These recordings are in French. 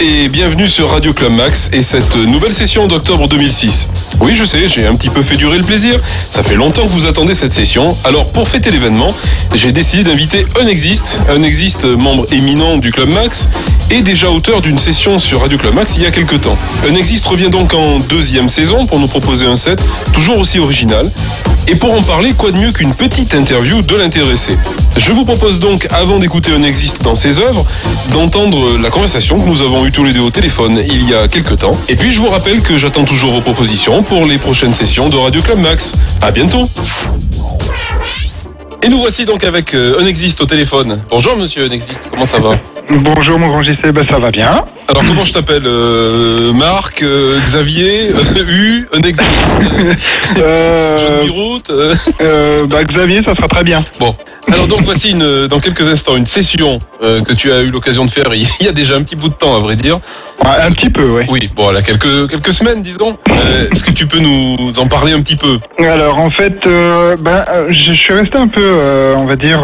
et bienvenue sur Radio Club Max et cette nouvelle session d'octobre 2006. Oui, je sais, j'ai un petit peu fait durer le plaisir. Ça fait longtemps que vous attendez cette session. Alors, pour fêter l'événement, j'ai décidé d'inviter Unexist, Unexist, membre éminent du Club Max et déjà auteur d'une session sur Radio Club Max il y a quelques temps. Unexist revient donc en deuxième saison pour nous proposer un set toujours aussi original. Et pour en parler, quoi de mieux qu'une petite interview de l'intéressé? Je vous propose donc, avant d'écouter Unexist dans ses œuvres, d'entendre la conversation que nous avons eue tous les deux au téléphone il y a quelques temps. Et puis je vous rappelle que j'attends toujours vos propositions pour les prochaines sessions de Radio Club Max. À bientôt et nous voici donc avec euh, Unexist au téléphone. Bonjour monsieur Unexist, comment ça va? Bonjour mon grand JC, ben ça va bien. Alors comment je t'appelle euh, Marc, euh, Xavier, euh, U, Unexist Euh, bah, Xavier, ça sera très bien. Bon, alors donc voici une, dans quelques instants une session euh, que tu as eu l'occasion de faire il y a déjà un petit bout de temps à vrai dire. Ouais, un petit peu, ouais. Oui, bon, voilà, quelques, quelques semaines disons. Est-ce que tu peux nous en parler un petit peu? Alors en fait, ben, je suis resté un peu, on va dire,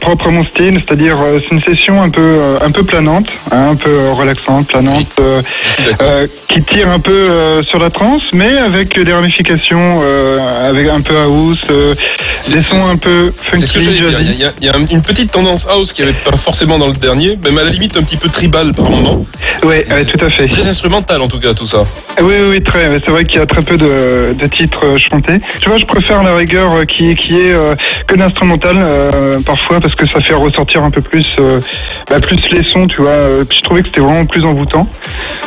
propre à mon style, c'est-à-dire euh, c'est une session un peu, euh, un peu planante, hein, un peu relaxante, planante, euh, d'accord. euh, qui tire un peu euh, sur la trance, mais avec des ramifications, euh, avec un peu house, euh, des sons un peu funky. C'est ce que j'allais dire. Il y, a- il y une petite tendance house qui avait pas forcément dans le dernier, même à la limite un petit peu tribal par moment. Ouais, ouais, tout à fait. Très instrumental en tout cas tout ça. Oui, oui, oui, très. C'est vrai qu'il y a très peu de, de titres chantés. Tu vois, je préfère la rigueur qui, qui est euh, que l'instrumental euh, parfois parce que ça fait ressortir un peu plus, euh, bah, plus les sons, tu vois. Euh, je trouvais que c'était vraiment plus envoûtant.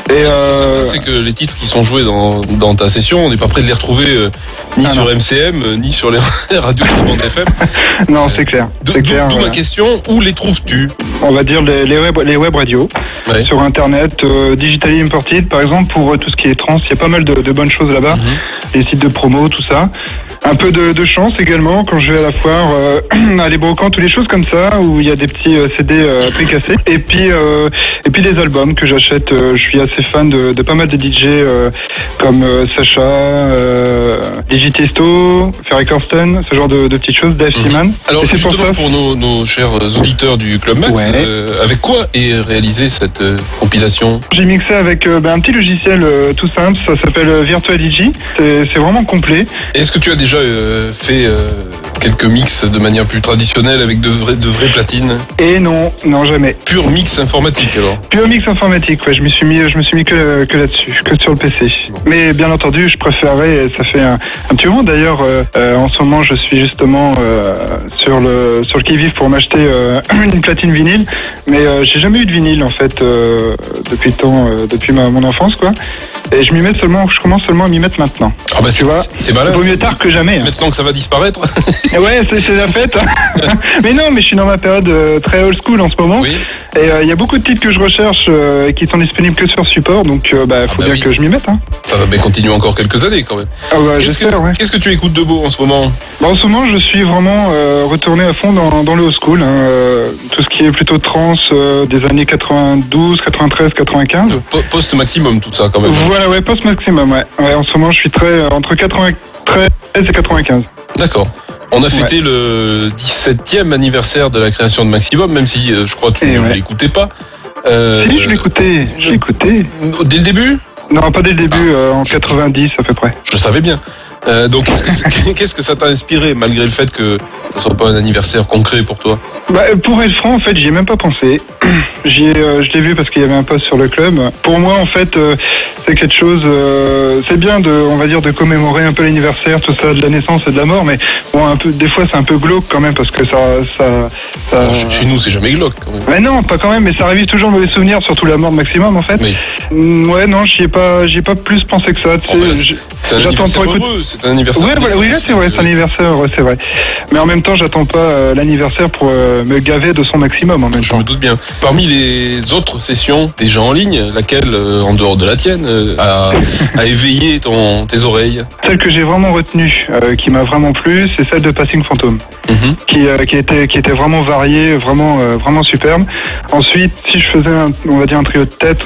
Et euh, c'est que les titres qui sont joués dans, dans ta session, on n'est pas prêt de les retrouver euh, ni Ah sur non. MCM, euh, ni sur les radios de bande FM. non, c'est clair, D'où d'où ma euh, question, où les trouves-tu? On va dire les, les web, les web radios Ouais. sur Internet, euh, digitally imported, par exemple pour euh, tout ce qui est trans. Il y a pas mal de, de bonnes choses là-bas. Mhm. les sites de promo, tout ça. Un peu de, de chance également quand je vais à la foire, euh, à brocantes ou les choses comme ça, où il y a des petits euh, CD euh, précassés. Et puis, euh, et puis les albums que j'achète. je suis assez fan de, de pas mal de DJ comme Sacha, euh, Digitisto, Ferry Corsten, ce genre de, de petites choses, Dave Mhm. Seaman. Alors Et c'est pour justement ça- pour nos, nos chers auditeurs du Club Max, Ouais. euh, avec quoi est réalisée cette euh, compilation? J'ai mixé avec euh, ben, un petit logiciel tout simple, ça s'appelle Virtual DJ. C'est vraiment complet. Est-ce que tu as déjà fait quelques mix de manière plus traditionnelle avec de vraies de vraies platines Et non, non jamais. Pur mix informatique alors au mix informatique, ouais, je me suis mis, je me suis mis que, que là-dessus, que sur le PC. Mais bien entendu, je préférais, ça fait un, un petit moment d'ailleurs, euh, euh, en ce moment, je suis justement euh, sur le sur le qui-vive pour m'acheter une platine vinyle, mais j'ai jamais eu de vinyle en fait depuis le temps, depuis ma, mon enfance quoi. Et je m'y mets seulement, je commence seulement à m'y mettre maintenant. Ah bah Tu vois, c'est malin. Vaut mieux tard que jamais. hein. Maintenant que ça va disparaître. Ouais, c'est c'est la fête. mais non, mais je suis dans ma période euh, très old school en ce moment. oui. Et euh, il y a beaucoup de titres que je recherche euh, et qui sont disponibles que sur support, donc euh, bah, Ah faut bah bien oui. que je m'y mette. Hein. Ça va bien continuer encore quelques années quand même. Ah bah, Qu'est-ce j'espère, que, ouais. qu'est-ce que tu écoutes de beau en ce moment? Bah, en ce moment, je suis vraiment euh, retourné à fond dans, dans le old school. hein, euh, tout ce qui est plutôt trans euh, des années 92, 93, 95. Po- Post maximum tout ça quand même. Voilà, ouais, post maximum, ouais. ouais. En ce moment, je suis très euh, entre 93 et 95. D'accord. On a fêté le 17e anniversaire de la création de Maximum, même si euh, je crois que tu ne ouais. l'écoutais pas. Euh, si, je l'écoutais, je l'écoutais. Dès le début? Non, pas dès le Ah. début, euh, en 90 à peu près. Je savais bien. Euh, donc qu'est-ce que, qu'est-ce que ça t'a inspiré malgré le fait que ça soit pas un anniversaire concret pour toi? Bah, pour être franc, en fait, j'y ai même pas pensé. J'y ai, euh, je l'ai vu parce qu'il y avait un post sur le club. Pour moi, en fait, euh, c'est quelque chose. euh, c'est bien de, on va dire, de commémorer un peu l'anniversaire, tout ça, de la naissance et de la mort. Mais bon, un peu, des fois, c'est un peu glauque quand même parce que ça, ça, ça. Alors, chez- nous c'est jamais glauque quand même. Mais non, pas quand même. Mais ça révise toujours mauvais souvenir, surtout la mort de maximum, en fait. Mm, Ouais, non, j'y ai pas, j'y ai pas plus pensé que ça. Oh, bah C'est un anniversaire pour écouter- heureux, c'est un anniversaire. Voilà, oui, c'est vrai, c'est l'anniversaire, ouais, c'est vrai. Mais en même temps, j'attends pas euh, l'anniversaire pour euh, me gaver de son maximum en même Je temps. me doute bien. Parmi les autres sessions des gens en ligne, laquelle, euh, en dehors de la tienne, a, a éveillé ton, tes oreilles Celle que j'ai vraiment retenue, qui m'a vraiment plu, c'est celle de Passing Phantom, Mhm. qui, qui était qui était vraiment variée, vraiment vraiment superbe. Ensuite, si je faisais un, on va dire un trio de tête,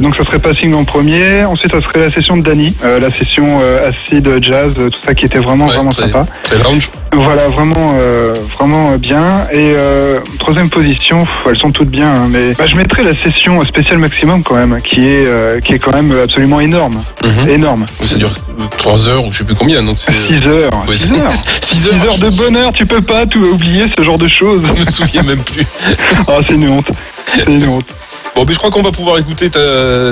donc ça serait Passing en premier. Ensuite, ça serait la session de Danny, la session assez parties de jazz, tout ça qui était vraiment Ouais, vraiment très- sympa. Très lounge. Voilà, vraiment, euh, vraiment bien. Et euh, troisième position, pff, elles sont toutes bien, hein, mais bah, je mettrais la session spéciale maximum quand même, qui est euh, qui est quand même absolument énorme, Mhm. énorme. Ça dure 3 heures ou je sais plus combien, donc c'est. 6 heures, Ouais, 6 heures. 6 6 heures de bonheur, tu peux pas tout oublier ce genre de choses. Je me souviens même plus. Ah, c'est une honte. C'est une honte. Bon, mais je crois qu'on va pouvoir écouter ta,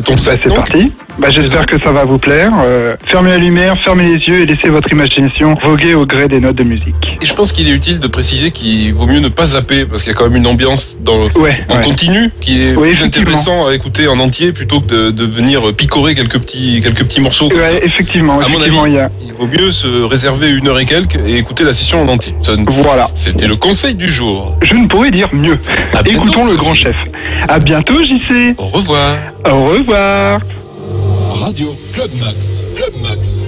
ton Bah, set. c'est non parti. Bah, J'espère que ça va vous plaire. Euh, fermez la lumière, fermez les yeux et laissez votre imagination voguer au gré des notes de musique. Et je pense qu'il est utile de préciser qu'il vaut mieux ne pas zapper parce qu'il y a quand même une ambiance dans, Ouais, en ouais. continu qui est Oui, plus effectivement. intéressant à écouter en entier plutôt que de, de venir picorer quelques petits, quelques petits morceaux. comme ça. Ouais, effectivement, À mon effectivement, avis. il y a. Il vaut mieux se réserver une heure et quelques et écouter la session en entier. Ça- Voilà. C'était le conseil du jour. Je ne pourrais dire mieux. À bientôt, Écoutons le grand chef. À bientôt, JC. Au revoir. Au revoir. Radio Club Max. Club Max.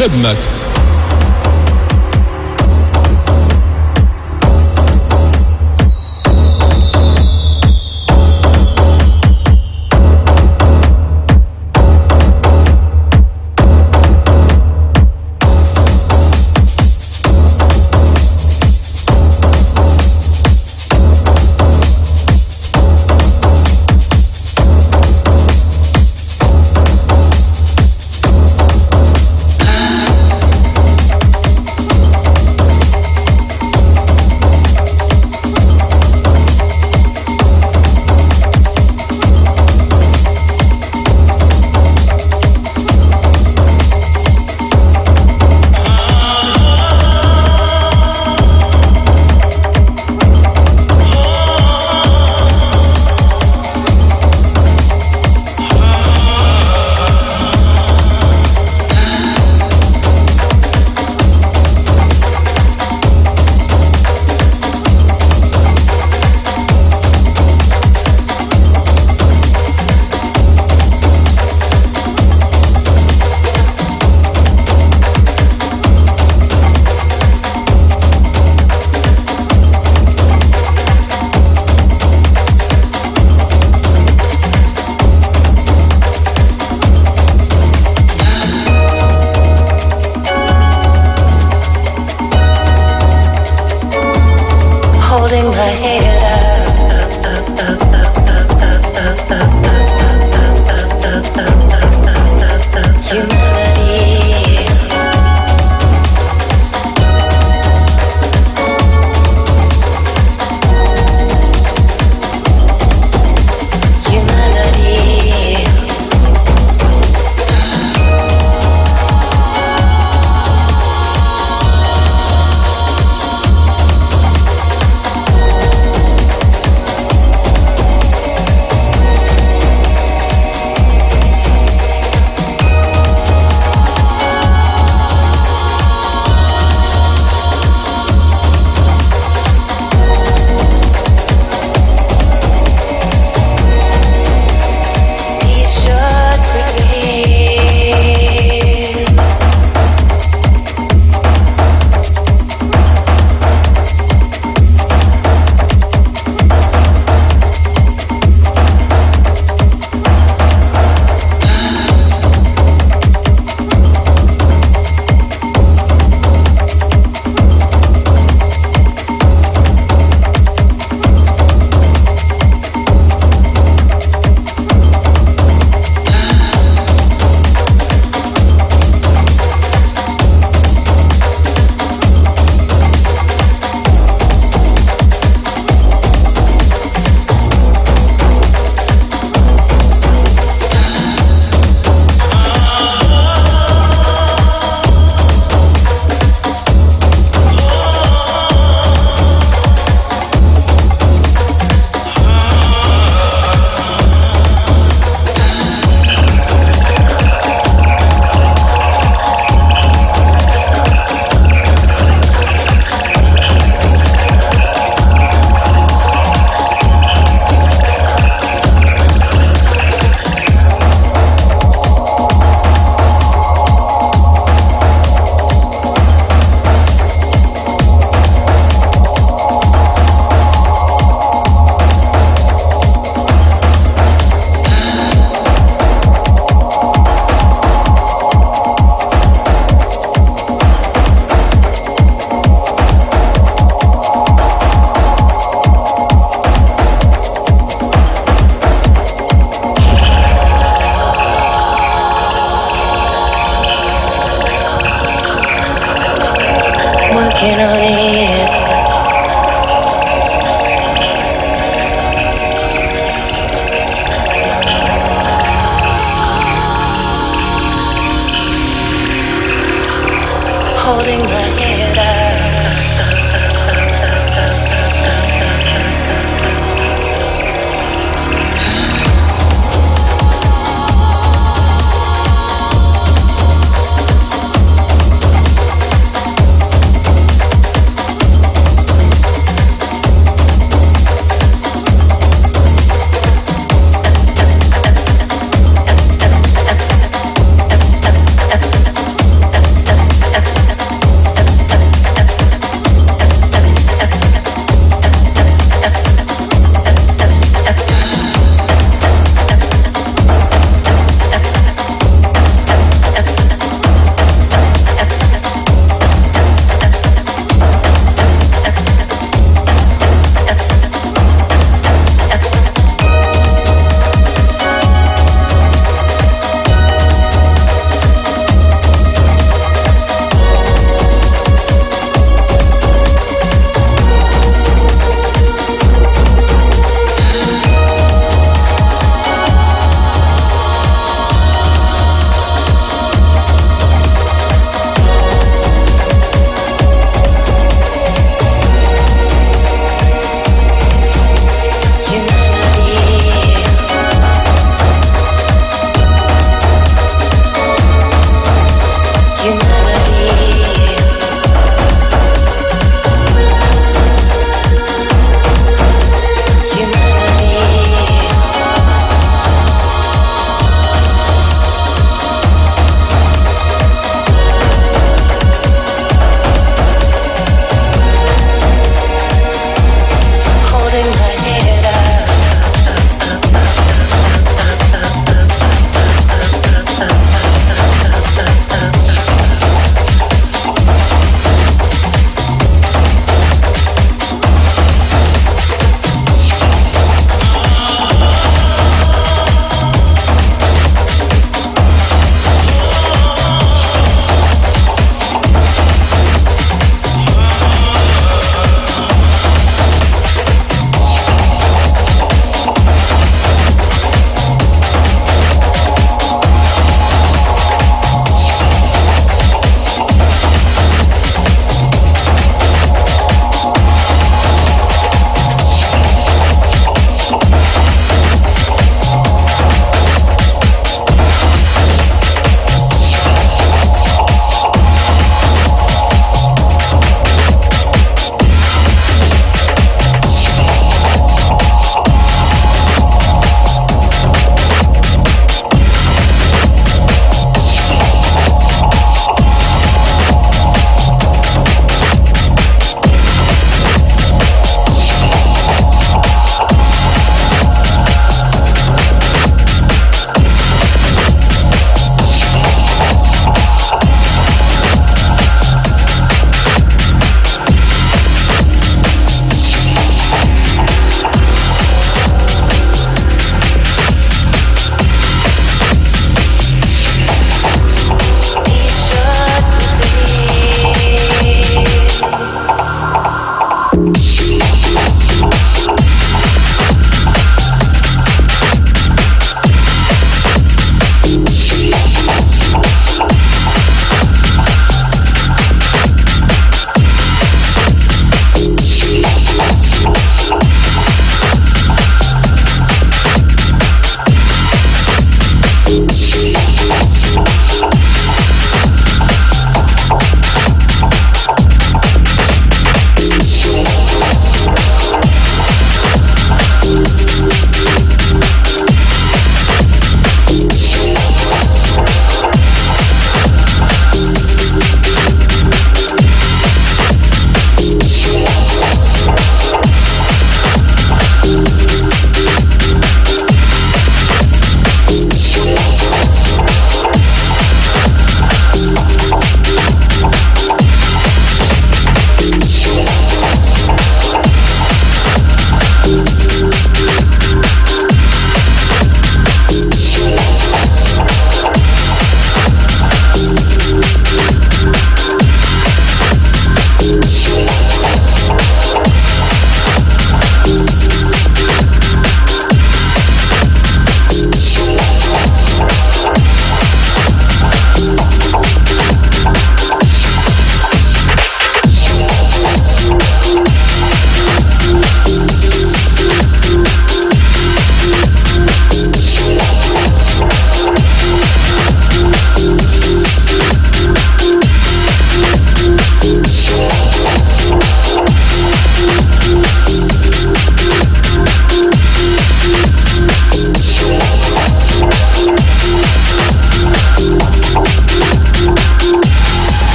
Club Max.